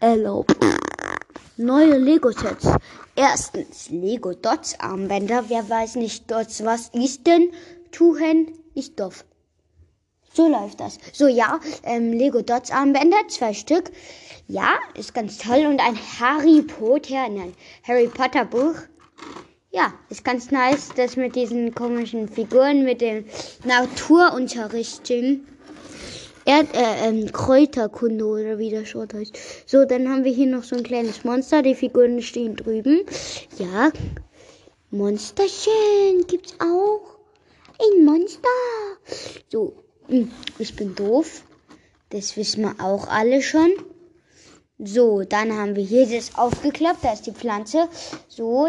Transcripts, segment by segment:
Erlaubt. Neue Lego-Sets. Erstens Lego Dots Armbänder. Wer weiß nicht Dots, was ist denn? Tuchen ist doof. So läuft das. So, ja, ähm, Lego Dots Armbänder, zwei Stück. Ja, ist ganz toll. Und ein Harry Potter, nein, Harry Potter Buch. Ja, ist ganz nice, das mit diesen komischen Figuren, mit dem Naturunterrichten. Erd, äh, ähm, Kräuterkunde oder wie das Wort heißt. So, dann haben wir hier noch so ein kleines Monster. Die Figuren stehen drüben. Ja. Monsterchen gibt's auch. Ein Monster. So, hm, ich bin doof. Das wissen wir auch alle schon. So, dann haben wir hier das aufgeklappt. Da ist die Pflanze. So,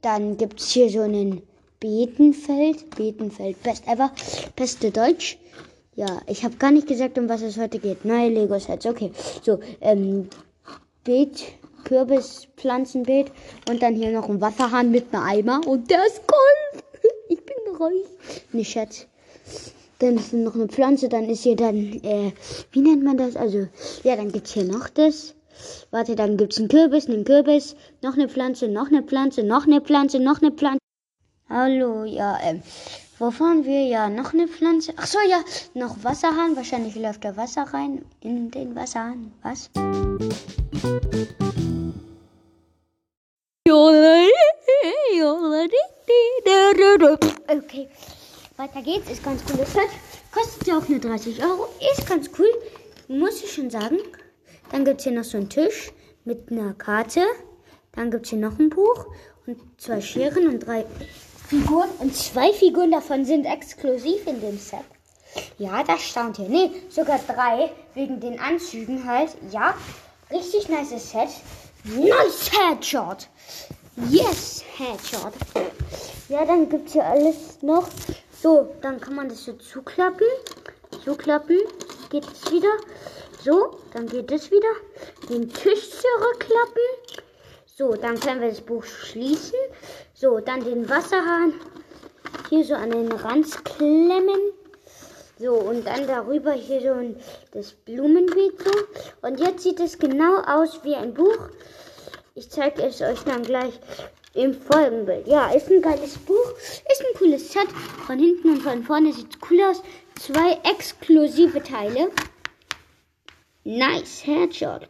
dann gibt's hier so einen Beetenfeld. Beetenfeld, best ever. Beste Deutsch. Ja, ich habe gar nicht gesagt, um was es heute geht. Neue Lego-Sets, okay. So, ähm, Beet, Kürbis, Pflanzenbeet und dann hier noch ein Wasserhahn mit einem Eimer und der ist Gold. Ich bin reich. Nicht Schatz. Dann ist noch eine Pflanze, dann ist hier dann, äh, wie nennt man das? Also, ja, dann gibt's hier noch das. Warte, dann gibt's einen Kürbis, einen Kürbis, noch eine Pflanze, noch eine Pflanze, noch eine Pflanze, noch eine Pflanze. Hallo, ja, ähm, wo fahren wir? Ja, noch eine Pflanze. Ach so, ja, noch Wasserhahn. Wahrscheinlich läuft da Wasser rein in den Wasserhahn. Was? Okay, weiter geht's. Ist ganz cooles Set. Kostet ja auch nur 30 Euro. Ist ganz cool. Muss ich schon sagen. Dann gibt's hier noch so einen Tisch mit einer Karte. Dann gibt's hier noch ein Buch und zwei Scheren und drei Figuren und zwei Figuren davon sind exklusiv in dem Set. Ja, das staunt hier. Nee, sogar drei wegen den Anzügen halt. Ja, richtig nice Set. Nice Headshot. Yes, Headshot. Ja, dann gibt's hier alles noch. So, dann kann man das so zuklappen. Zuklappen. Geht es wieder. So, dann geht es wieder. Den Tisch zurückklappen. So, dann können wir das Buch schließen. So, dann den Wasserhahn hier so an den Rand klemmen. So, und dann darüber hier so das Blumenbeet so. Und jetzt sieht es genau aus wie ein Buch. Ich zeige es euch dann gleich im Folgenbild. Ja, ist ein geiles Buch. Ist ein cooles Set. Von hinten und von vorne sieht es cool aus. Zwei exklusive Teile. Nice Headshot.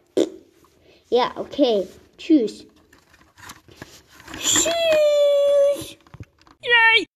Ja, okay. Tschüss. Tschüss. Yay!